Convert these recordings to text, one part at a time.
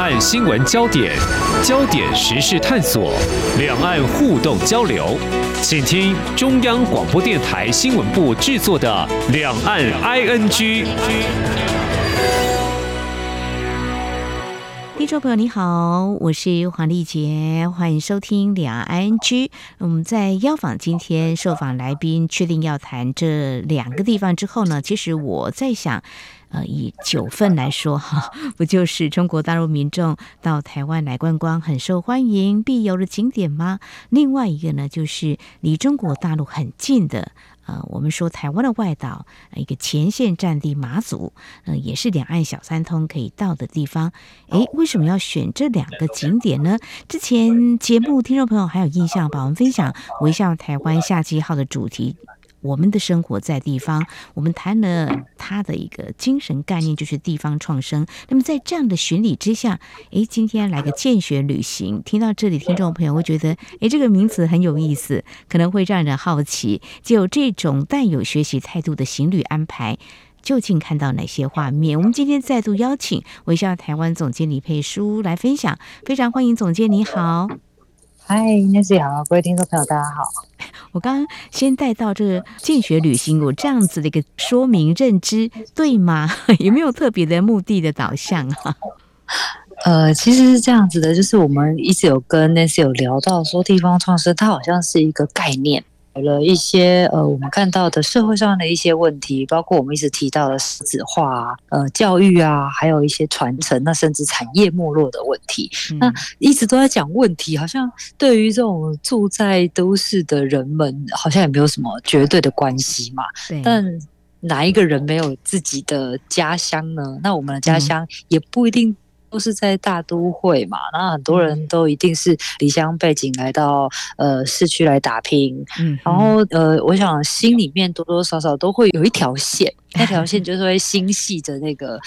岸新闻焦点，焦点时事探索，两岸互动交流，请听中央广播电台新闻部制作的《两岸 ING》。听众朋友你好，我是黄丽杰，欢迎收听两岸 ING。我们在邀访今天受访来宾，确定要谈这两个地方之后呢，其实我在想。呃，以九份来说哈，不就是中国大陆民众到台湾来观光很受欢迎必游的景点吗？另外一个呢，就是离中国大陆很近的，呃，我们说台湾的外岛，一个前线战地马祖，呃，也是两岸小三通可以到的地方。诶，为什么要选这两个景点呢？之前节目听众朋友还有印象吧？我们分享微笑台湾夏季号的主题。我们的生活在地方，我们谈了他的一个精神概念，就是地方创生。那么在这样的巡礼之下，诶，今天来个见学旅行，听到这里，听众朋友会觉得，诶，这个名词很有意思，可能会让人好奇，就这种带有学习态度的行旅安排，究竟看到哪些画面？我们今天再度邀请微笑台湾总监李佩书来分享，非常欢迎总监，你好。嗨，Nancy 好，各位听众朋友，大家好。我刚刚先带到这个进学旅行，有这样子的一个说明认知，对吗？有没有特别的目的的导向啊？呃，其实是这样子的，就是我们一直有跟 Nancy 有聊到说，地方创生它好像是一个概念。有了一些呃，我们看到的社会上的一些问题，包括我们一直提到的少子化啊，呃，教育啊，还有一些传承，那甚至产业没落的问题，嗯、那一直都在讲问题，好像对于这种住在都市的人们，好像也没有什么绝对的关系嘛。对。但哪一个人没有自己的家乡呢？那我们的家乡也不一定。都是在大都会嘛，那很多人都一定是离乡背景来到呃市区来打拼，嗯，然后呃，我想心里面多多少少都会有一条线，那条线就是会心系着那个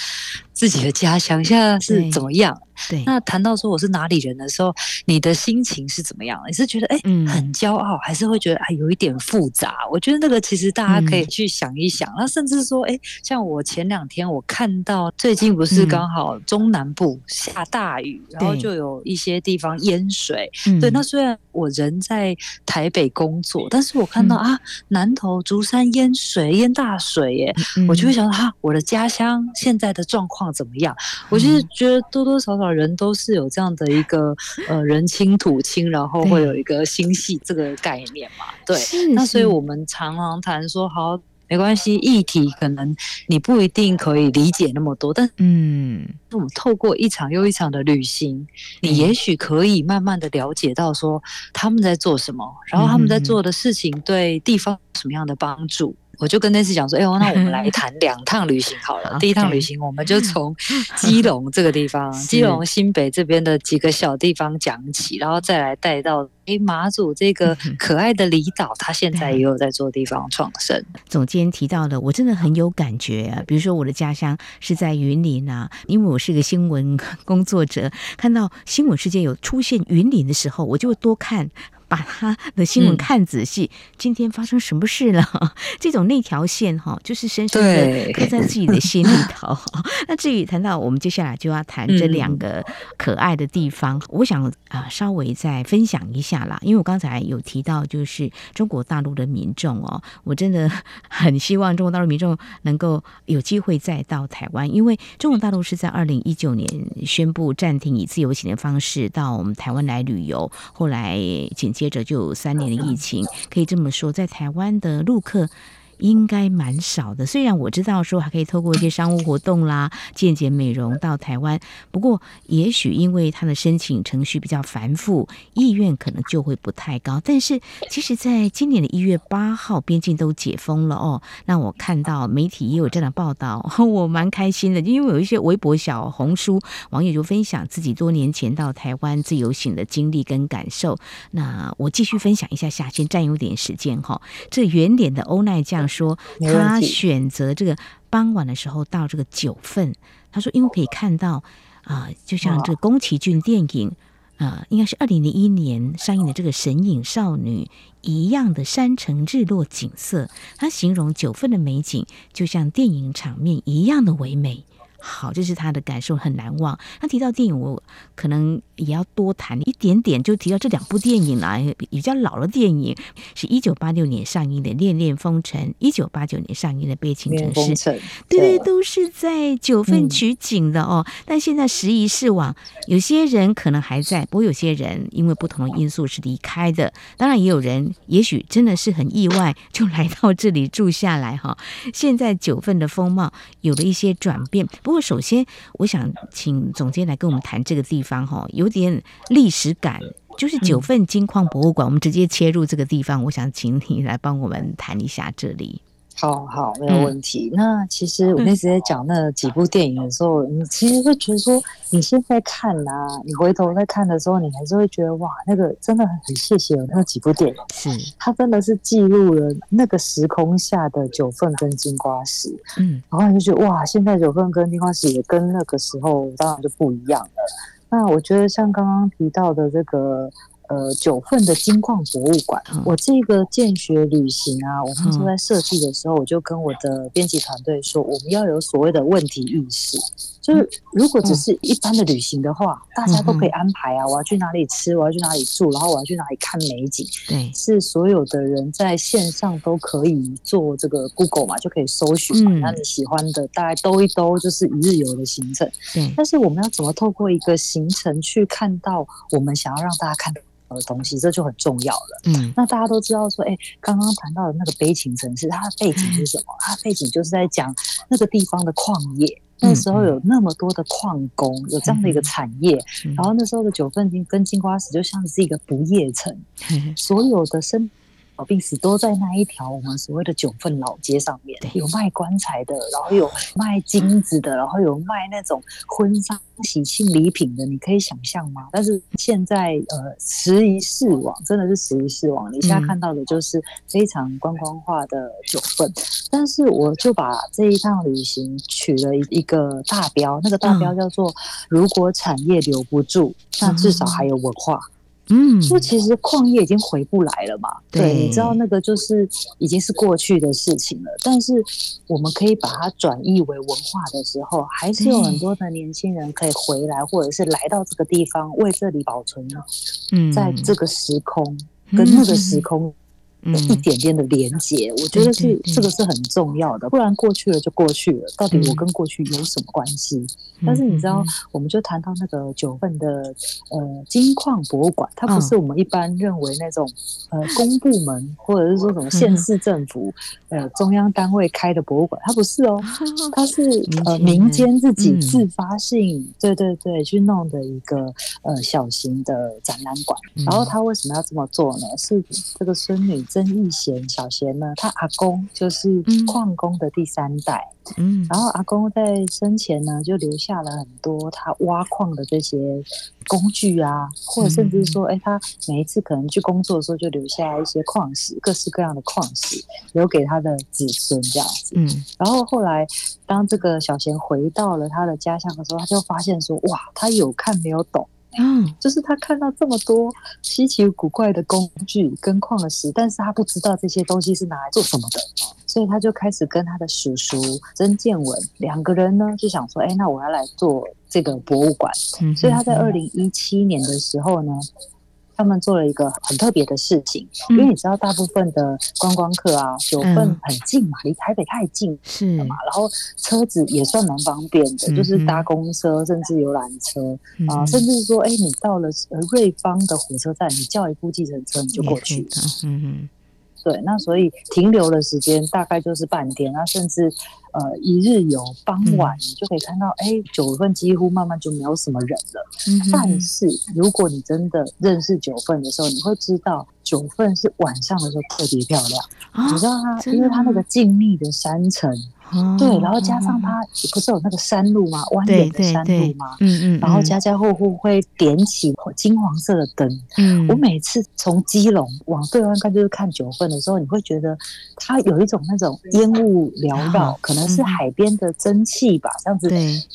自己的家乡现在是怎么样。对，那谈到说我是哪里人的时候，你的心情是怎么样？你是觉得哎、欸、很骄傲，还是会觉得哎有一点复杂？我觉得那个其实大家可以去想一想。那甚至说哎，像我前两天我看到最近不是刚好中南部下大雨，然后就有一些地方淹水。对，那虽然我人在台北工作，但是我看到啊南投竹山淹水淹大水耶，我就会想到哈我的家乡现在的状况怎么样？我就是觉得多多少少。人都是有这样的一个呃人亲土亲，然后会有一个心系这个概念嘛？对，那所以我们常常谈说，好，没关系，议题可能你不一定可以理解那么多，但嗯，我们透过一场又一场的旅行，你也许可以慢慢的了解到说他们在做什么，然后他们在做的事情对地方有什么样的帮助。我就跟那次讲说，哎呦，那我们来 谈两趟旅行好了。第一趟旅行，我们就从基隆这个地方，基隆新北这边的几个小地方讲起，然后再来带到哎马祖这个 可爱的离岛，他现在也有在做地方创生。总监提到的，我真的很有感觉啊。比如说我的家乡是在云林啊，因为我是一个新闻工作者，看到新闻世界有出现云林的时候，我就会多看。把他的新闻看仔细，嗯，今天发生什么事了？这种那条线哈，就是深深的刻在自己的心里头。那至于谈到我们接下来就要谈这两个可爱的地方，嗯，我想啊稍微再分享一下啦。因为我刚才有提到，就是中国大陆的民众哦，我真的 很希望中国大陆民众能够有机会再到台湾，因为中国大陆是在二零一九年宣布暂停以自由行的方式到我们台湾来旅游，后来紧接。接着就有三年的疫情，可以这么说，在台湾的陆客。应该蛮少的，虽然我知道说还可以透过一些商务活动啦、健检美容到台湾，不过也许因为他的申请程序比较繁复，意愿可能就会不太高。但是其实，在今年的一月八号，边境都解封了哦。那我看到媒体也有这样的报道，我蛮开心的，因为有一些微博、小红书网友就分享自己多年前到台湾自由行的经历跟感受。那我继续分享一下下，先占用点时间哈。这圆脸的欧奈酱。说他选择这个傍晚的时候到这个九份，他说因为可以看到啊、呃，就像这个宫崎骏电影啊、呃，应该是二零零一年上映的这个《神隐少女》一样的山城日落景色。它形容九份的美景就像电影场面一样的唯美。好，这是他的感受很难忘。他提到电影，我可能也要多谈一点点，就提到这两部电影啦，比较老的电影，是一九八六年上映的《恋恋风尘》，一九八九年上映的《悲情城市》，对对，都是在九份取景的哦。嗯、但现在时移世往，有些人可能还在，不过有些人因为不同的因素是离开的。当然，也有人也许真的是很意外，就来到这里住下来哈。现在九份的风貌有了一些转变，不过首先我想请总监来跟我们谈这个地方哈，有点历史感，就是九份金矿博物馆。嗯、我们直接切入这个地方，我想请你来帮我们谈一下这里。好好，没有问题。嗯、那其实我那时在讲那几部电影的时候，嗯、你其实会觉得说，你现在看啊，你回头再看的时候，你还是会觉得哇，那个真的很谢谢有那几部电影，是它真的是记录了那个时空下的九份跟金瓜石。嗯，然后你就觉得哇，现在九份跟金瓜石也跟那个时候当然就不一样了。那我觉得像刚刚提到的这个。呃，九份的金矿博物馆，嗯、我这个建学旅行啊，我们正在设计的时候，我就跟我的编辑团队说，我们要有所谓的问题意识。就是如果只是一般的旅行的话，嗯、大家都可以安排啊，我要去哪里吃，我要去哪里住，然后我要去哪里看美景，对，是所有的人在线上都可以做这个 Google 嘛，就可以搜寻嘛，那、嗯、你喜欢的大概兜一兜就是一日游的行程。对，但是我们要怎么透过一个行程去看到我们想要让大家看到的东西，这就很重要了。嗯，那大家都知道说，哎，刚刚谈到的那个悲情城市，它的背景是什么？它的背景就是在讲那个地方的矿业，那时候有那么多的矿工，有这样的一个产业。然后那时候的九份金跟金瓜石就像是一个不夜城，所有的生。老病死都在那一条我们所谓的九份老街上面，有卖棺材的，然后有卖金子的，然后有卖那种婚丧喜庆礼品的，你可以想象吗？但是现在呃，时移世往，真的是时移世往。你现在看到的就是非常观光化的九份，嗯、但是我就把这一趟旅行取了一个大标，那个大标叫做“如果产业留不住，那至少还有文化”。嗯，就其实矿业已经回不来了嘛。对，对，你知道那个就是已经是过去的事情了。但是我们可以把它转译为文化的时候，还是有很多的年轻人可以回来，或者是来到这个地方，为这里保存呢。嗯，在这个时空跟那个时空。有一点点的连接，嗯、我觉得是这个是很重要的，不然过去了就过去了，到底我跟过去有什么关系？嗯、但是你知道，我们就谈到那个九份的呃金矿博物馆，它不是我们一般认为那种呃公部门或者是说什么县市政府呃中央单位开的博物馆，它不是哦，它是呃民间自己自发性，嗯、对对对，去弄的一个呃小型的展览馆。然后他为什么要这么做呢？是这个孙女。曾义贤小贤呢，他阿公就是矿工的第三代，嗯，然后阿公在生前呢，就留下了很多他挖矿的这些工具啊，或者甚至说，哎，他每一次可能去工作的时候，就留下一些矿石，各式各样的矿石，留给他的子孙这样子，嗯，然后后来当这个小贤回到了他的家乡的时候，他就发现说，哇，他有看没有懂。嗯，就是他看到这么多稀奇古怪的工具跟矿石，但是他不知道这些东西是拿来做什么的，所以他就开始跟他的叔叔曾建文两个人呢，就想说，哎，那我要来做这个博物馆。所以他在二零一七年的时候呢。他们做了一个很特别的事情，因为你知道，大部分的观光客啊，九份很近嘛，离台北太近是。嘛，然后车子也算蛮方便的，就是搭公车甚至游览车啊，甚至说，哎，你到了瑞芳的火车站，你叫一部计程车你就过去。了，嗯嗯。对，那所以停留的时间大概就是半天，那甚至呃一日游，傍晚你就可以看到，哎、嗯，九份几乎慢慢就没有什么人了。嗯、但是如果你真的认识九份的时候，你会知道九份是晚上的时候特别漂亮。啊、你知道它，因为它那个静谧的山城。对，然后加上它不是有那个山路吗？蜿蜒的山路吗？嗯嗯。然后家家户户会点起金黄色的灯。嗯。我每次从基隆往对岸看，就是看九份的时候，你会觉得它有一种那种烟雾缭绕，可能是海边的蒸汽吧，这样子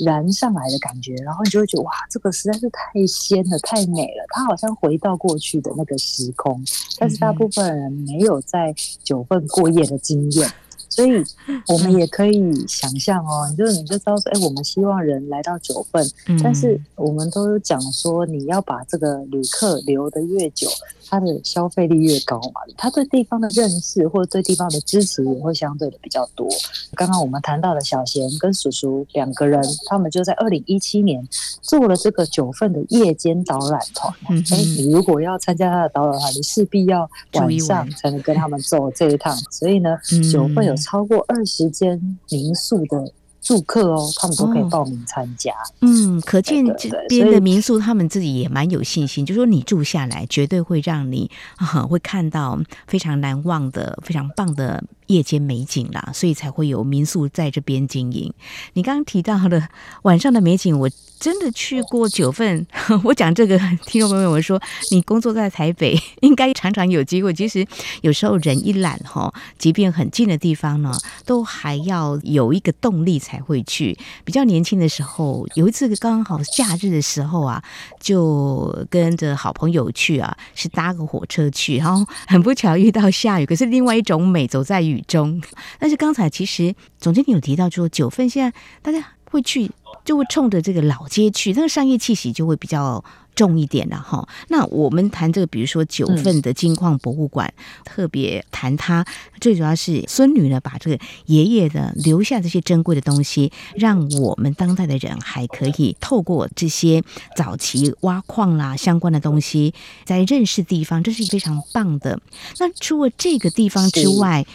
燃上来的感觉。然后你就会觉得哇，这个实在是太仙了，太美了。它好像回到过去的那个时空，但是大部分人没有在九份过夜的经验。所以我们也可以想象哦，你就你就知道说，哎，我们希望人来到九份，但是我们都讲说，你要把这个旅客留的越久，他的消费力越高嘛，他对地方的认识或者对地方的支持也会相对的比较多。刚刚我们谈到的小贤跟叔叔两个人，他们就在二零一七年做了这个九份的夜间导览团。嗯哎，你如果要参加他的导览团，你势必要晚上才能跟他们走这一趟。所以呢，九份有超过二十间民宿的住客哦，他们都可以报名参加。嗯，可见这边的民宿他们自己也蛮有信心，就说你住下来绝对会让你啊会看到非常难忘的、非常棒的夜间美景啦，所以才会有民宿在这边经营。你刚刚提到的晚上的美景，我。真的去过九份，我讲这个听众朋友们说，你工作在台北，应该常常有机会。其实有时候人一懒哈，即便很近的地方呢，都还要有一个动力才会去。比较年轻的时候，有一次刚好假日的时候啊，就跟着好朋友去啊，是搭个火车去，然后很不巧遇到下雨，可是另外一种美，走在雨中。但是刚才其实总经理有提到说，九份现在大家会去。就会冲着这个老街去，那个商业气息就会比较重一点了哈。那我们谈这个，比如说九份的金矿博物馆，嗯、特别谈它，最主要是孙女呢把这个爷爷的留下这些珍贵的东西，让我们当代的人还可以透过这些早期挖矿啦相关的东西，在认识地方，这是非常棒的。那除了这个地方之外，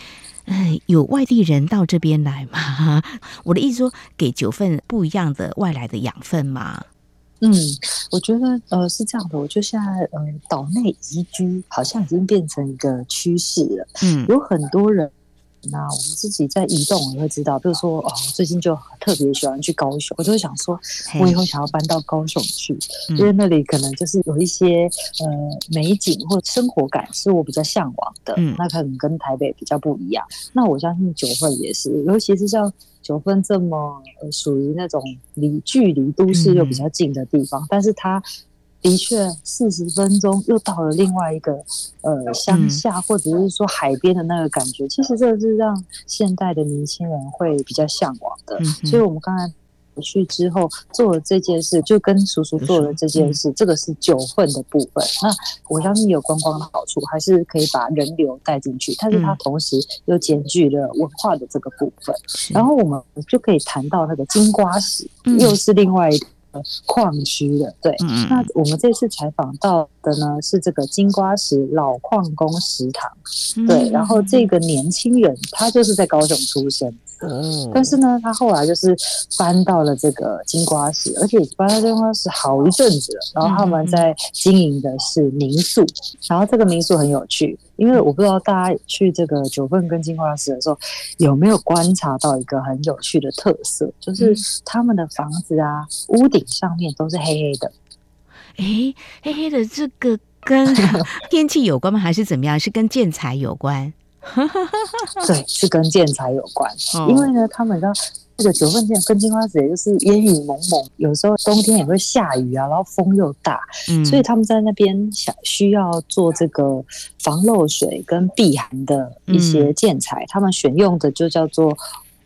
哎，有外地人到这边来吗？我的意思说，给九份不一样的外来的养分吗？嗯，我觉得呃是这样的。我觉得现在呃岛内移居好像已经变成一个趋势了。嗯，有很多人。那我们自己在移动，也会知道，比如说哦，最近就特别喜欢去高雄，我就会想说，我以后想要搬到高雄去，因为那里可能就是有一些呃美景或生活感是我比较向往的。嗯，那可能跟台北比较不一样。那我相信九份也是，尤其是像九份这么呃属于那种离距离都市又比较近的地方，但是它。的确，四十分钟又到了另外一个呃乡下，或者是说海边的那个感觉。其实这是让现代的年轻人会比较向往的。所以我们刚才回去之后做了这件事，就跟叔叔做了这件事。这个是九份的部分。那我相信有观光的好处，还是可以把人流带进去，但是它同时又兼具了文化的这个部分。然后我们就可以谈到那个金瓜石，又是另外一个。矿区的对，那我们这次采访到的呢是这个金瓜石老矿工食堂，对，然后这个年轻人他就是在高雄出生。嗯，但是呢，他后来就是搬到了这个金瓜石，而且搬到金瓜石好一阵子了。然后他们在经营的是民宿，然后这个民宿很有趣，因为我不知道大家去这个九份跟金瓜石的时候有没有观察到一个很有趣的特色，就是他们的房子啊，屋顶上面都是黑黑的。诶，黑黑的这个跟 天气有关吗？还是怎么样？是跟建材有关？对，是跟建材有关。哦、因为呢，他们知道这个九份建跟金花子，也就是烟雨蒙蒙，有时候冬天也会下雨啊，然后风又大，嗯、所以他们在那边想需要做这个防漏水跟避寒的一些建材，嗯、他们选用的就叫做。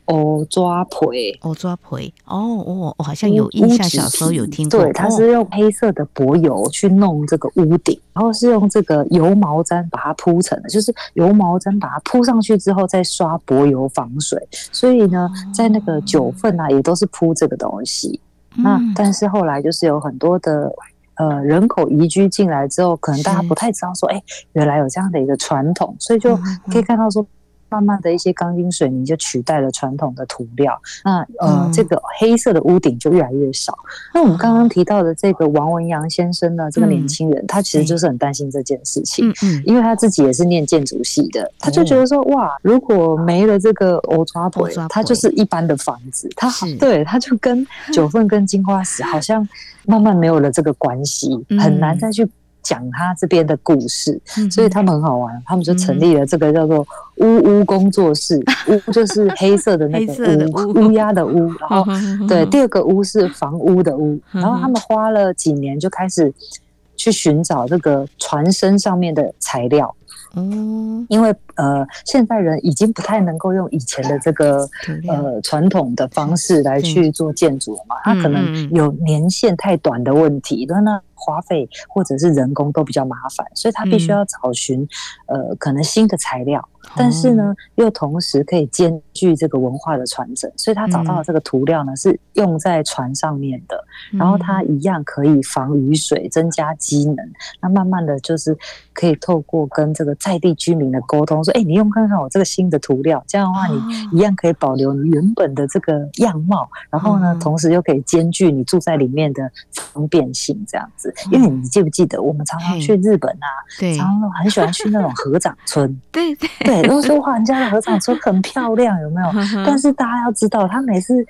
哦，抓培，哦，抓培，哦哦，我好像有印象，小时候有听过。对，它是用黑色的柏油去弄这个屋顶，然后是用这个油毛毡把它铺成的，就是油毛毡把它铺上去之后再刷柏油防水。所以呢，在那个九份啊，也都是铺这个东西。那但是后来就是有很多的呃人口移居进来之后，可能大家不太知道说，哎，原来有这样的一个传统，所以就可以看到说。慢慢的一些钢筋水泥就取代了传统的涂料，那呃，嗯、这个黑色的屋顶就越来越少。那我们刚刚提到的这个王文阳先生呢，这个年轻人，嗯、他其实就是很担心这件事情，嗯，因为他自己也是念建筑系的，他就觉得说，哇，如果没了这个欧抓婆，他就是一般的房子，他好，对，他就跟 九份跟金花石好像慢慢没有了这个关系，很难再去。讲他这边的故事，所以他们很好玩。他们就成立了这个叫做“乌乌工作室”，乌就是黑色的那个乌，乌鸦的乌。然后，对，第二个乌是房屋的屋。然后他们花了几年就开始去寻找这个船身上面的材料。嗯，因为呃，现在人已经不太能够用以前的这个呃传统的方式来去做建筑了嘛，它可能有年限太短的问题，那那花费或者是人工都比较麻烦，所以他必须要找寻呃可能新的材料。但是呢，又同时可以兼具这个文化的传承，所以他找到的这个涂料呢，是用在船上面的，然后它一样可以防雨水，增加机能。那慢慢的就是可以透过跟这个在地居民的沟通，说，哎，你用看看我这个新的涂料，这样的话你一样可以保留你原本的这个样貌，然后呢，同时又可以兼具你住在里面的方便性，这样子。因为你记不记得，我们常常去日本啊，对，常常很喜欢去那种合掌村，对。对。对，都说哇，人家的合掌村很漂亮，有没有？但是大家要知道，他每次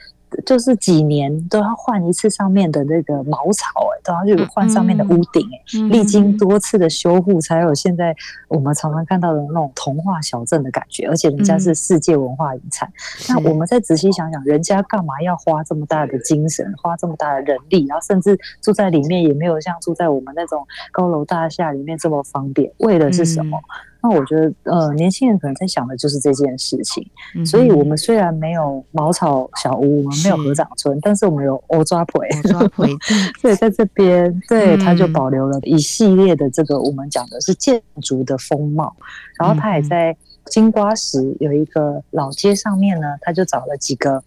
就是几年都要换一次上面的那个茅草，哎，都要去换上面的屋顶，哎，历经多次的修护，才有现在我们常常看到的那种童话小镇的感觉。而且人家是世界文化遗产，那我们再仔细想想，人家干嘛要花这么大的精神，花这么大的人力，然后甚至住在里面也没有像住在我们那种高楼大厦里面这么方便，为的是什么？那我觉得，呃，年轻人可能在想的就是这件事情。嗯、所以，我们虽然没有茅草小屋，我们没有合掌村，但是我们有欧抓培。欧抓培，对，在这边，对，他就保留了一系列的这个我们讲的是建筑的风貌。然后，他也在金瓜石有一个老街上面呢，他就找了几个。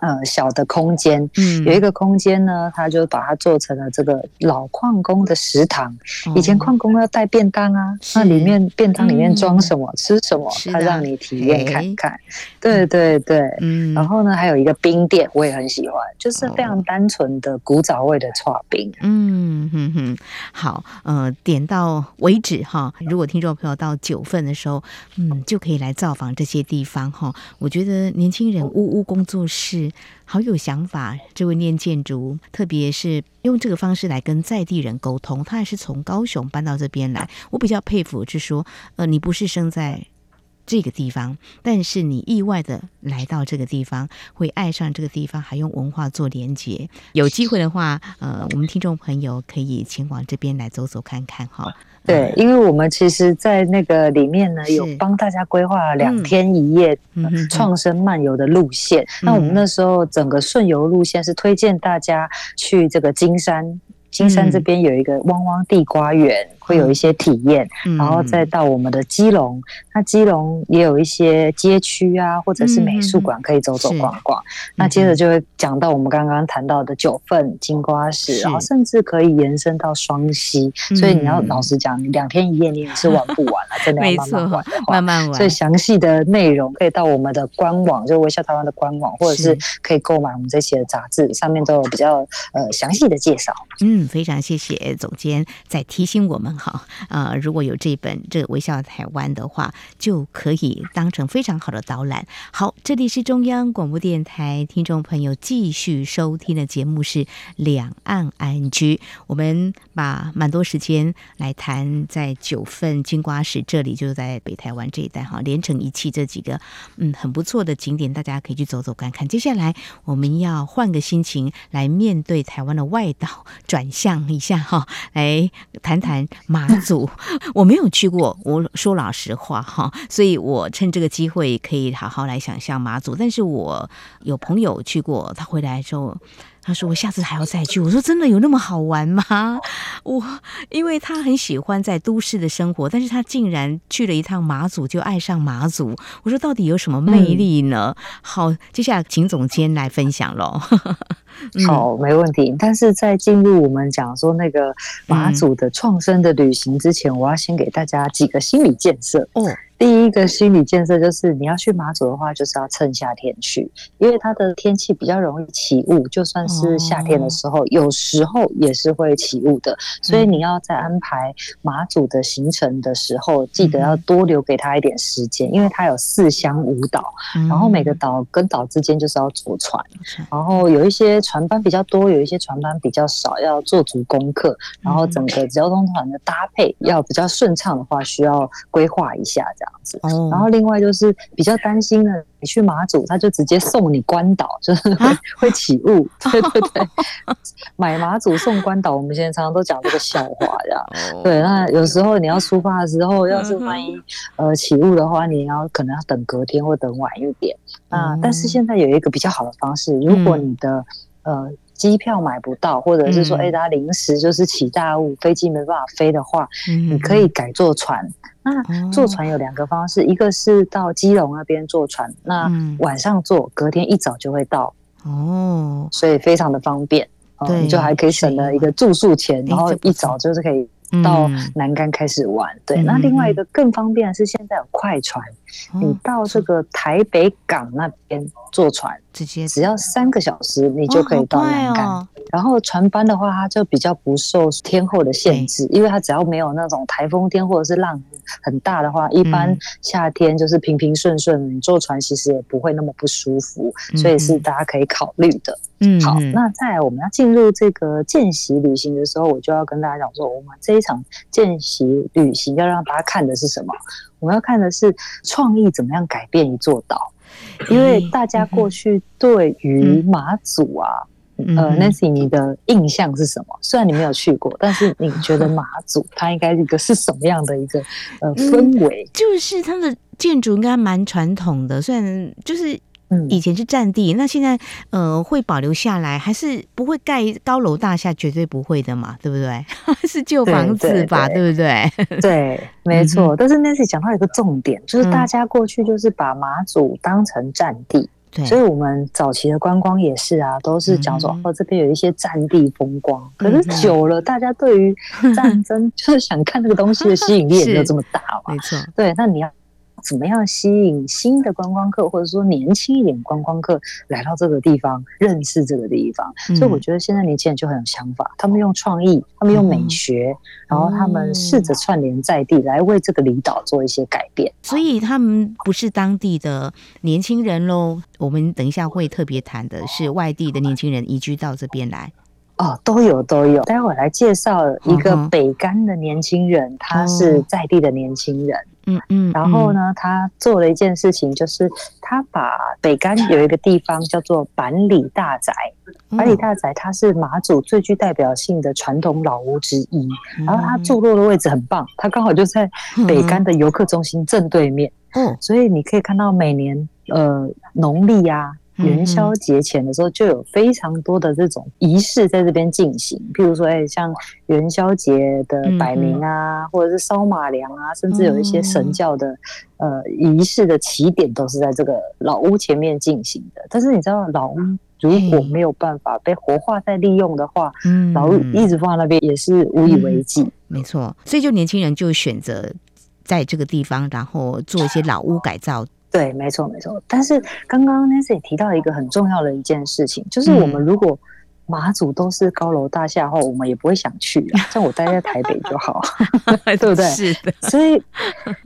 呃，小的空间，嗯，有一个空间呢，他就把它做成了这个老矿工的食堂。以前矿工要带便当啊，那里面便当里面装什么，吃什么，他让你体验看看。对对对，嗯。然后呢，还有一个冰店，我也很喜欢，就是非常单纯的古早味的剉冰。嗯哼哼，好，呃，点到为止哈。如果听众朋友到九份的时候，嗯，就可以来造访这些地方哈。我觉得年轻人屋屋工作室。好有想法，这位念建筑，特别是用这个方式来跟在地人沟通。他还是从高雄搬到这边来，我比较佩服，就是说，呃，你不是生在这个地方，但是你意外的来到这个地方，会爱上这个地方，还用文化做连接。有机会的话，呃，我们听众朋友可以前往这边来走走看看，哈。对，因为我们其实，在那个里面呢，有帮大家规划了两天一夜创生漫游的路线。那我们那时候整个顺游路线是推荐大家去这个金山，金山这边有一个汪汪地瓜园。会有一些体验，然后再到我们的基隆，那基隆也有一些街区啊，或者是美术馆可以走走逛逛。那接着就会讲到我们刚刚谈到的九份金瓜石，然后甚至可以延伸到双溪。所以你要老实讲，你两天一夜你也是玩不完了，真的要慢慢玩，慢慢玩。所以详细的内容可以到我们的官网，就微笑台湾的官网，或者是可以购买我们这期的杂志，上面都有比较呃详细的介绍。嗯，非常谢谢总监在提醒我们。好，呃，如果有这本这微笑台湾的话，就可以当成非常好的导览。好，这里是中央广播电台，听众朋友继续收听的节目是两岸 ING。我们把蛮多时间来谈在九份金瓜石这里，就是在北台湾这一带哈，连成一气这几个嗯很不错的景点，大家可以去走走看看。接下来我们要换个心情来面对台湾的外岛，转向一下哈，来谈谈。马祖 我没有去过，我说老实话哈，所以我趁这个机会可以好好来想象马祖。但是我有朋友去过，他回来之后，他说我下次还要再去。我说真的有那么好玩吗？我因为他很喜欢在都市的生活，但是他竟然去了一趟马祖就爱上马祖。我说到底有什么魅力呢？好，接下来请总监来分享喽。好，没问题。但是在进入我们讲说那个马祖的创生的旅行之前，我要先给大家几个心理建设。嗯。第一个心理建设就是，你要去马祖的话，就是要趁夏天去，因为它的天气比较容易起雾，就算是夏天的时候，有时候也是会起雾的。所以你要在安排马祖的行程的时候，记得要多留给他一点时间，因为它有四乡五岛，然后每个岛跟岛之间就是要坐船，然后有一些船班比较多，有一些船班比较少，要做足功课，然后整个交通团的搭配要比较顺畅的话，需要规划一下这样。子，然后另外就是比较担心的。你你去马祖，他就直接送你关岛，就是会、啊、会起雾。对对对，买马祖送关岛，我们现在常常都讲这个笑话，这样。对，那有时候你要出发的时候，要是万一呃起雾的话，你要可能要等隔天或等晚一点。啊，但是现在有一个比较好的方式，如果你的呃。机票买不到，或者是说，哎、大家临时就是起大雾，飞机没办法飞的话，嗯、你可以改坐船。那坐船有两个方式，哦、一个是到基隆那边坐船，那晚上坐，隔天一早就会到。哦，所以非常的方便。对，你就还可以省了一个住宿钱，然后一早就是可以。到南竿开始玩，嗯、对。那另外一个更方便的是，现在有快船，嗯、你到这个台北港那边坐船，直接。只要三个小时，你就可以到南港。哦哦、然后船班的话，它就比较不受天候的限制，因为它只要没有那种台风天或者是浪很大的话，一般夏天就是平平顺顺，你坐船其实也不会那么不舒服，嗯、所以是大家可以考虑的。嗯，好，那在我们要进入这个见习旅行的时候，我就要跟大家讲说，我们这一场见习旅行要让大家看的是什么？我们要看的是创意怎么样改变一座岛，因为大家过去对于马祖啊，嗯、呃，Nancy，你的印象是什么？虽然你没有去过，但是你觉得马祖它应该一个是什么样的一个呃氛围？嗯、就是它的建筑应该蛮传统的，虽然就是。嗯，以前是占地，那现在呃会保留下来，还是不会盖高楼大厦，绝对不会的嘛，对不对？是旧房子吧，对，不对？对，没错。嗯、但是 Nancy 讲到一个重点，就是大家过去就是把马祖当成战地，所以我们早期的观光也是啊，都是讲说、嗯、哦这边有一些战地风光，可是久了，大家对于战争 就是想看那个东西的吸引力也没有 这么大嘛，没错。对，那你要。怎么样吸引新的观光客，或者说年轻一点观光客来到这个地方，认识这个地方？嗯、所以我觉得现在年轻人就很有想法，他们用创意，他们用美学，嗯、然后他们试着串联在地，来为这个离岛做一些改变。所以他们不是当地的年轻人喽。我们等一下会特别谈的是外地的年轻人移居到这边来。哦，都有都有。待会来介绍一个北干的年轻人，哦、他是在地的年轻人。嗯嗯。然后呢，他做了一件事情，就是他把北干有一个地方叫做板里大宅。嗯、板里大宅它是马祖最具代表性的传统老屋之一。嗯、然后它坐落的位置很棒，它刚好就在北干的游客中心正对面。嗯。所以你可以看到每年呃农历啊。元宵节前的时候，就有非常多的这种仪式在这边进行，譬如说，哎，像元宵节的摆明啊，嗯、或者是烧马粮啊，甚至有一些神教的、嗯、呃仪式的起点，都是在这个老屋前面进行的。但是你知道，老屋如果没有办法被活化再利用的话，嗯，老屋一直放在那边也是无以为继。嗯、没错，所以就年轻人就选择在这个地方，然后做一些老屋改造。对，没错，没错。但是刚刚 Nancy 也提到一个很重要的一件事情，就是我们如果马祖都是高楼大厦后，我们也不会想去啊。像我待在台北就好，对不对？是的。所以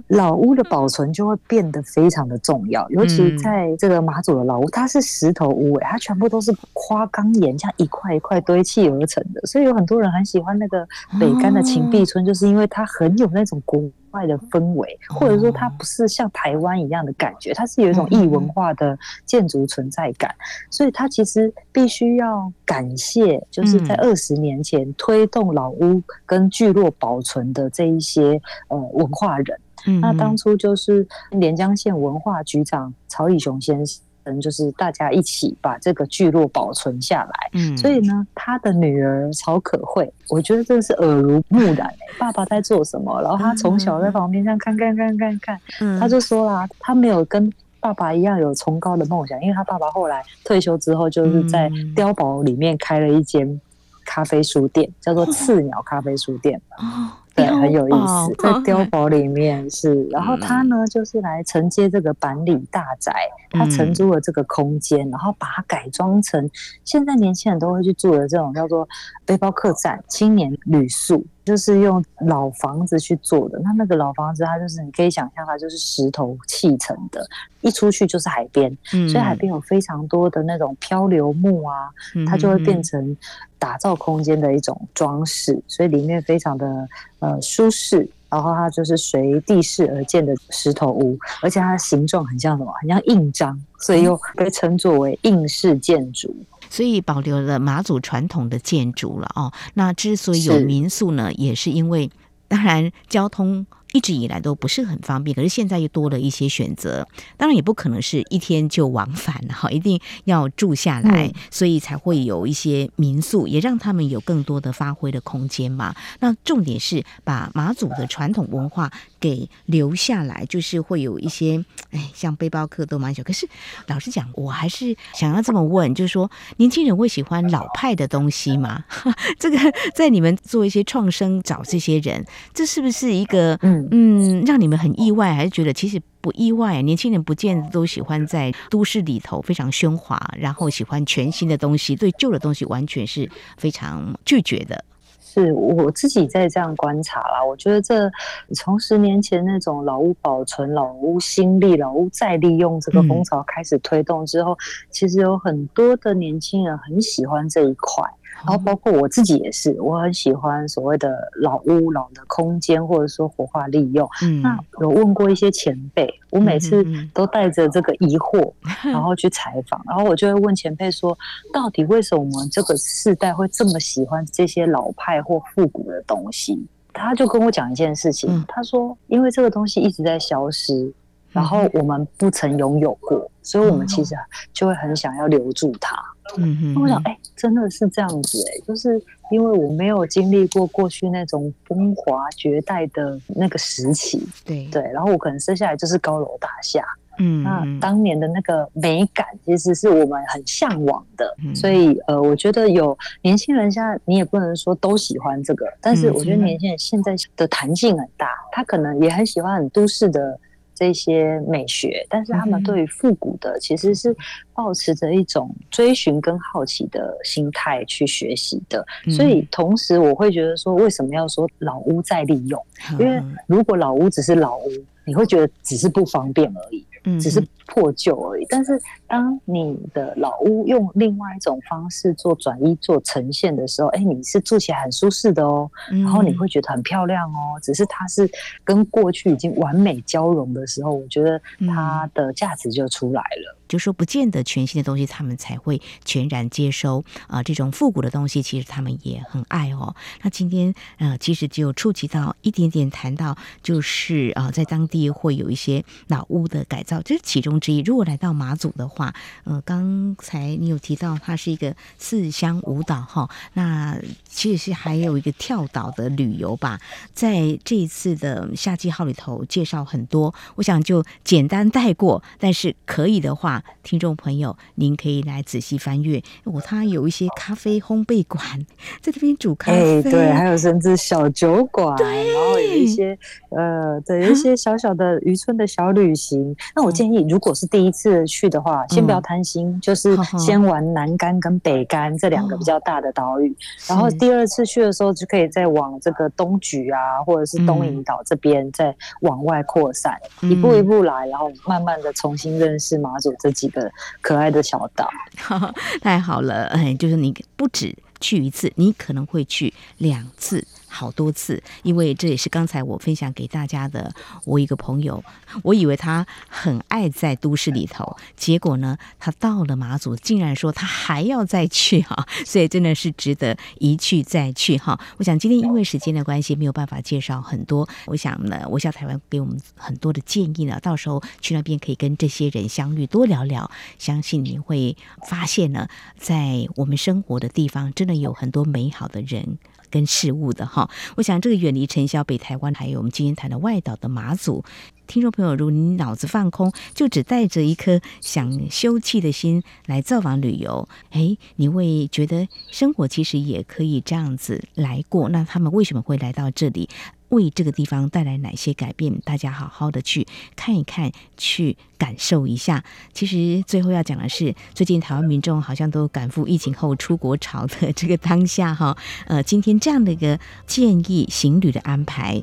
老屋的保存就会变得非常的重要，尤其在这个马祖的老屋，它是石头屋，它全部都是花岗岩，像一块一块堆砌而成的。所以有很多人很喜欢那个北干的秦壁村，就是因为它很有那种古。外的氛围，或者说它不是像台湾一样的感觉，它是有一种异文化的建筑存在感，所以它其实必须要感谢，就是在二十年前推动老屋跟聚落保存的这一些呃文化人。那当初就是连江县文化局长曹以雄先生。嗯，就是大家一起把这个聚落保存下来。嗯，所以呢，他的女儿曹可慧，我觉得真的是耳濡目染、欸。爸爸在做什么？然后他从小在旁边这样看看看看看，嗯，他就说啦，他没有跟爸爸一样有崇高的梦想，因为他爸爸后来退休之后，就是在碉堡里面开了一间咖啡书店，叫做刺鸟咖啡书店。哦对，很有意思，在碉堡里面是，然后他呢就是来承接这个板里大宅，他承租了这个空间，然后把它改装成现在年轻人都会去住的这种叫做背包客栈、青年旅宿。就是用老房子去做的，那那个老房子，它就是你可以想象，它就是石头砌成的，一出去就是海边，嗯、所以海边有非常多的那种漂流木啊，它就会变成打造空间的一种装饰，所以里面非常的呃舒适。然后它就是随地势而建的石头屋，而且它的形状很像什么？很像印章，所以又被称作为印式建筑。所以保留了马祖传统的建筑了哦。那之所以有民宿呢，也是因为当然交通。一直以来都不是很方便，可是现在又多了一些选择。当然也不可能是一天就往返哈，一定要住下来，嗯，所以才会有一些民宿，也让他们有更多的发挥的空间嘛。那重点是把马祖的传统文化给留下来，就是会有一些哎，像背包客都蛮喜欢。可是老实讲，我还是想要这么问，就是说年轻人会喜欢老派的东西吗？这个在你们做一些创生找这些人，这是不是一个嗯？嗯，让你们很意外，还是觉得其实不意外？年轻人不见得都喜欢在都市里头非常喧哗，然后喜欢全新的东西，对旧的东西完全是非常拒绝的。是我自己在这样观察啦，我觉得这从十年前那种老屋保存、老屋新利、老屋再利用这个风潮开始推动之后，嗯、其实有很多的年轻人很喜欢这一块。然后包括我自己也是，我很喜欢所谓的老屋、老的空间，或者说活化利用。嗯，那有问过一些前辈，我每次都带着这个疑惑，然后去采访，然后我就会问前辈说，到底为什么我们这个世代会这么喜欢这些老派或复古的东西？他就跟我讲一件事情，他说，因为这个东西一直在消失，然后我们不曾拥有过，所以我们其实就会很想要留住它。嗯哼，我想，哎、欸，真的是这样子、欸，哎，就是因为我没有经历过过去那种风华绝代的那个时期，对。对，然后我可能生下来就是高楼大厦，嗯，那当年的那个美感其实是我们很向往的，嗯、所以呃，我觉得有年轻人现在你也不能说都喜欢这个，但是我觉得年轻人现在的弹性很大，他可能也很喜欢很都市的。这些美学，但是他们对于复古的其实是抱持着一种追寻跟好奇的心态去学习的，所以同时我会觉得说，为什么要说老屋再利用？因为如果老屋只是老屋，你会觉得只是不方便而已。只是破旧而已，但是当你的老屋用另外一种方式做转移、做呈现的时候，哎，你是住起来很舒适的哦，然后你会觉得很漂亮哦。只是它是跟过去已经完美交融的时候，我觉得它的价值就出来了。就说不见得全新的东西他们才会全然接收啊、这种复古的东西其实他们也很爱哦。那今天呃，其实就触及到一点点，谈到就是啊、在当地会有一些老屋的改造，这是其中之一。如果来到马祖的话，呃，刚才你有提到它是一个四乡五岛哈、哦，那其实是还有一个跳岛的旅游吧。在这一次的夏季号里头介绍很多，我想就简单带过，但是可以的话。听众朋友，您可以来仔细翻阅。哦，它有一些咖啡烘焙馆，在这边煮咖啡，欸、对，还有甚至小酒馆，然后有一些呃，对，有一些小小的渔村的小旅行。那我建议，如果是第一次去的话，先不要贪心，嗯，就是先玩南竿跟北竿这两个比较大的岛屿，哦，然后第二次去的时候就可以再往这个东莒啊，或者是东引岛这边再往外扩散，嗯，一步一步来，然后慢慢的重新认识马祖这。几个可爱的小岛，太好了！哎，就是你不止去一次，你可能会去两次。好多次，因为这也是刚才我分享给大家的。我一个朋友，我以为他很爱在都市里头，结果呢，他到了马祖，竟然说他还要再去哈，所以真的是值得一去再去哈。我想今天因为时间的关系，没有办法介绍很多。我想呢，我想台湾给我们很多的建议呢，到时候去那边可以跟这些人相遇，多聊聊，相信你会发现呢，在我们生活的地方，真的有很多美好的人。跟事物的哈，我想这个远离尘嚣北台湾，还有我们今天谈的外岛的马祖，听众朋友，如果你脑子放空，就只带着一颗想休憩的心来造访旅游，哎，你会觉得生活其实也可以这样子来过。那他们为什么会来到这里？为这个地方带来哪些改变？大家好好的去看一看，去感受一下。其实最后要讲的是，最近台湾民众好像都赶赴疫情后出国潮的这个当下哈，呃，今天这样的一个建议行旅的安排。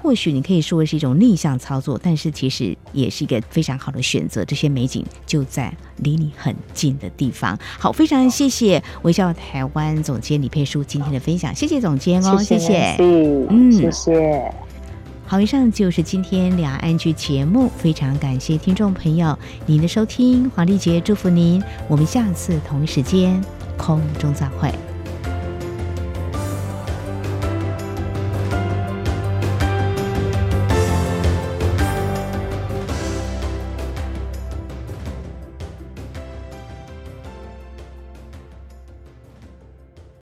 或许你可以说是一种逆向操作，但是其实也是一个非常好的选择。这些美景就在离你很近的地方。好，非常谢谢微笑台湾总监李佩书今天的分享，谢谢总监哦，谢谢，谢谢，嗯，谢谢。好，以上就是今天两岸 ING 节目，非常感谢听众朋友您的收听，黄丽杰祝福您，我们下次同一时间空中再会。